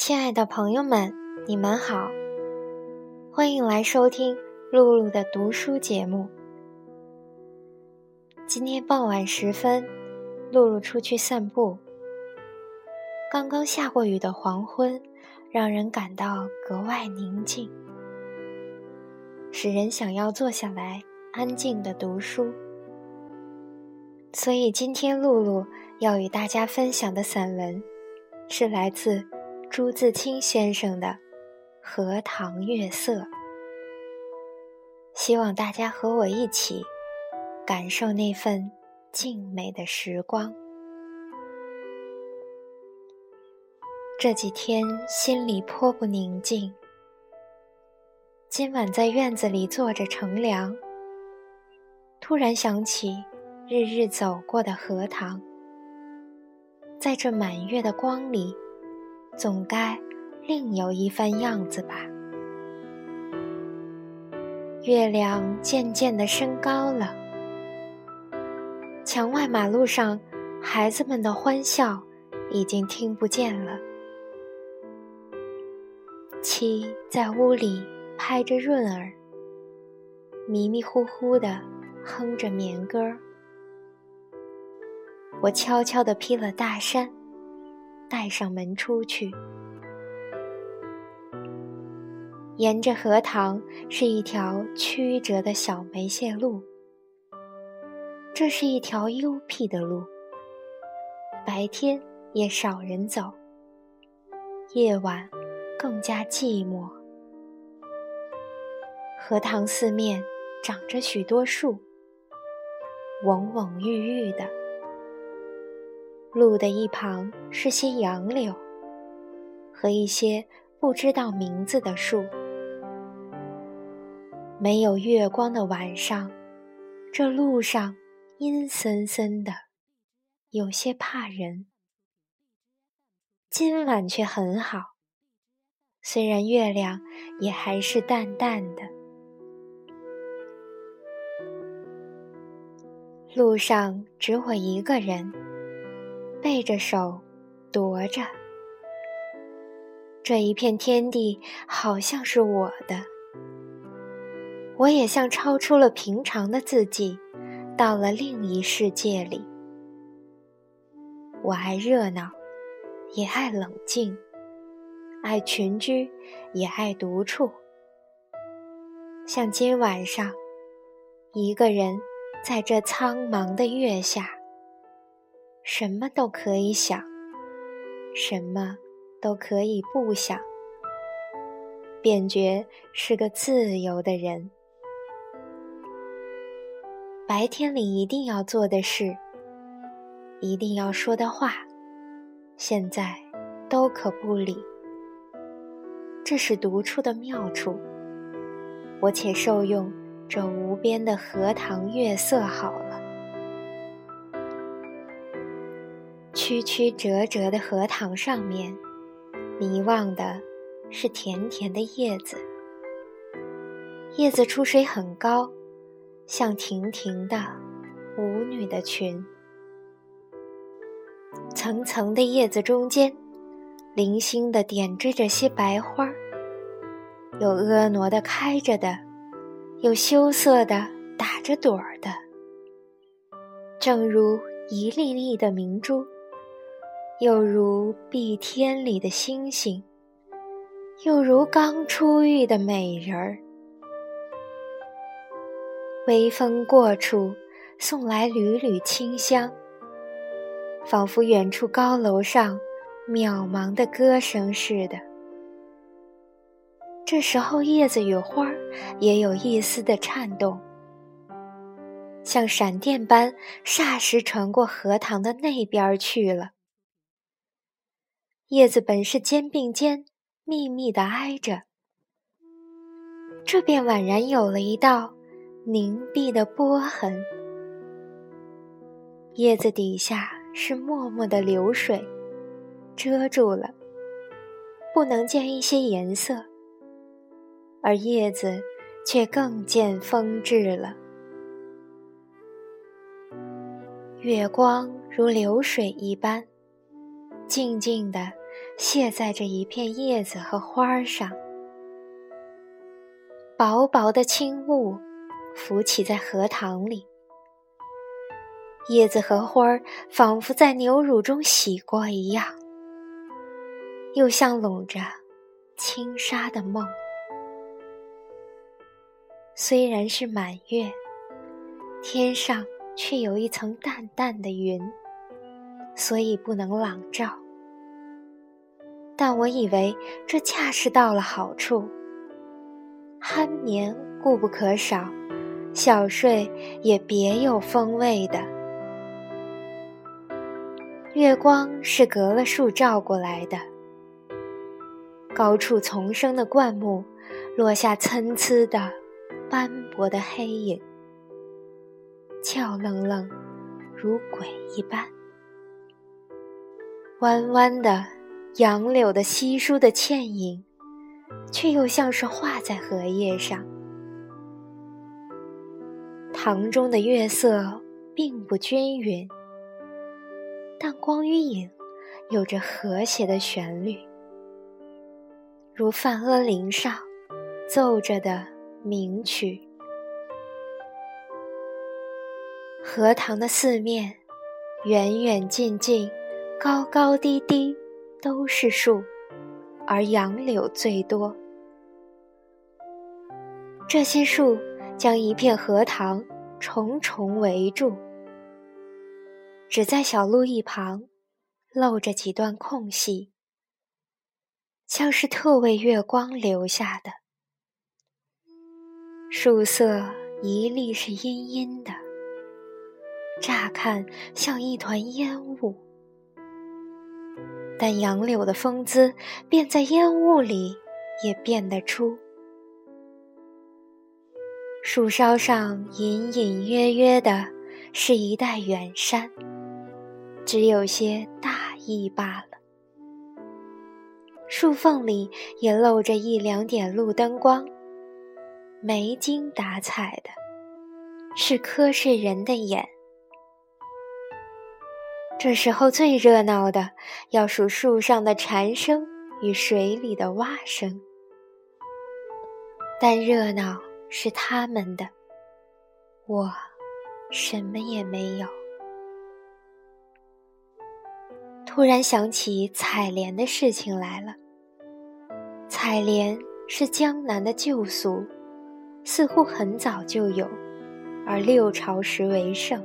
亲爱的朋友们，你们好，欢迎来收听露露的读书节目。今天傍晚时分，露露出去散步。刚刚下过雨的黄昏，让人感到格外宁静，使人想要坐下来安静的读书。所以今天露露要与大家分享的散文，是来自朱自清先生的《荷塘月色》。希望大家和我一起感受那份静美的时光。这几天心里颇不宁静，今晚在院子里坐着乘凉，突然想起。日日走过的荷塘，在这满月的光里，总该另有一番样子吧。月亮渐渐的升高了，墙外马路上孩子们的欢笑已经听不见了。七在屋里拍着闰儿，迷迷糊糊的哼着眠歌儿。我悄悄地披了大衫，带上门出去。沿着荷塘是一条曲折的小梅谢路，这是一条幽僻的路，白天也少人走，夜晚更加寂寞。荷塘四面长着许多树，蓊蓊郁郁的。路的一旁是些杨柳和一些不知道名字的树。没有月光的晚上，这路上阴森森的，有些怕人。今晚却很好，虽然月亮也还是淡淡的。路上只我一个人。背着手，踱着。这一片天地好像是我的，我也像超出了平常的自己，到了另一世界里。我爱热闹，也爱冷静；爱群居，也爱独处。像今晚上，一个人在这苍茫的月下。什么都可以想，什么都可以不想，便觉是个自由的人。白天里一定要做的事，一定要说的话，现在都可不理。这是独处的妙处，我且受用这无边的荷塘月色好了。曲曲折折的荷塘上面，迷望的是甜甜的叶子。叶子出水很高，像亭亭的舞女的裙。层层的叶子中间，零星的点缀着些白花，有婀娜的开着的，有羞涩的打着朵儿的，正如一粒粒的明珠。又如碧天里的星星，又如刚出浴的美人儿。微风过处，送来缕缕清香，仿佛远处高楼上渺茫的歌声似的。这时候，叶子与花儿也有一丝的颤动，像闪电般，霎时传过荷塘的那边去了。叶子本是肩并肩，密密的挨着，这便宛然有了一道凝碧的波痕。叶子底下是脉脉的流水，遮住了，不能见一些颜色，而叶子却更见风致了。月光如流水一般，静静的。泻在这一片叶子和花儿上。薄薄的轻雾浮起在荷塘里，叶子和花儿仿佛在牛乳中洗过一样，又像笼着轻纱的梦。虽然是满月，天上却有一层淡淡的云，所以不能朗照。但我以为这恰是到了好处。酣眠固不可少，小睡也别有风味的。月光是隔了树照过来的，高处丛生的灌木落下参差的、斑驳的黑影，俏愣愣，如鬼一般。弯弯的杨柳的稀疏的倩影。却又像是画在荷叶上。塘中的月色并不均匀，但光与影有着和谐的旋律，如梵阿林上奏着的名曲。荷塘的四面，远远近近，高高低低，都是树。而杨柳最多，这些树将一片荷塘重重围住，只在小路一旁露着几段空隙，像是特为月光留下的。树色一粒是阴阴的，乍看像一团烟雾。但杨柳的风姿，便在烟雾里也辨得出。树梢上隐隐约约的，是一带远山，只有些大意罢了。树缝里也露着一两点路灯光，没精打采的，是瞌睡人的眼。这时候最热闹的，要数树上的蝉声与水里的蛙声。但热闹是他们的，我什么也没有。突然想起采莲的事情来了。采莲是江南的旧俗，似乎很早就有，而六朝时为盛。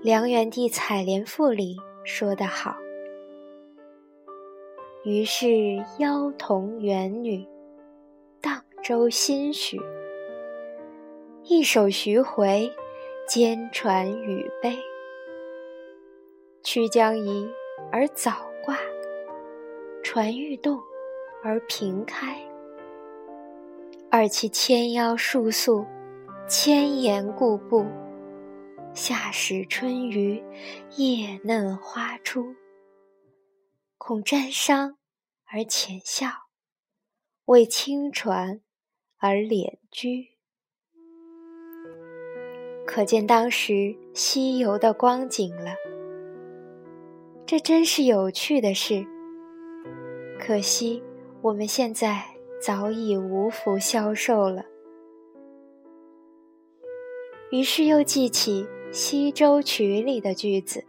梁元帝《采莲赋》里说得好：“于是妖童元女，荡舟心许。一首徐回，兼传语悲。曲将移而早挂，船欲动而平开。二其纤腰束素，千言固步。”夏时春余，叶嫩花初。恐沾裳而浅笑，为轻船而敛居。可见当时西游的光景了。这真是有趣的事。可惜我们现在早已无福消受了。于是又记起。《西洲曲》里的句子：“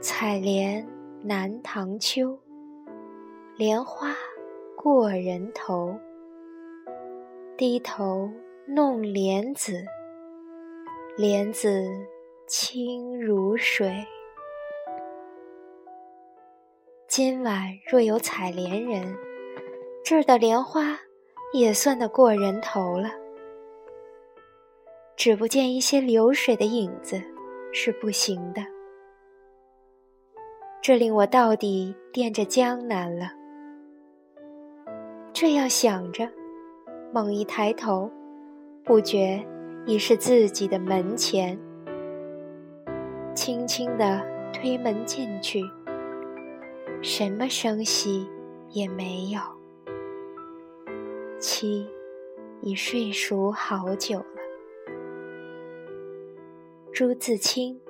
采莲南塘秋，莲花过人头。低头弄莲子，莲子清如水。”今晚若有采莲人，这儿的莲花也算得过人头了。只不见一些流水的影子，是不行的。这令我到底惦着江南了。这样想着，猛一抬头，不觉已是自己的门前。轻轻地推门进去，什么声息也没有。妻已睡熟好久。朱自清，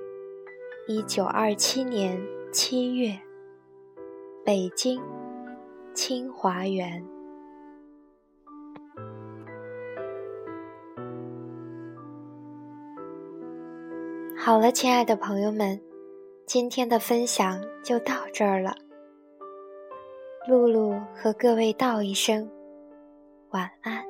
一九二七年七月，北京清华园。好了，亲爱的朋友们，今天的分享就到这儿了。露露和各位道一声晚安。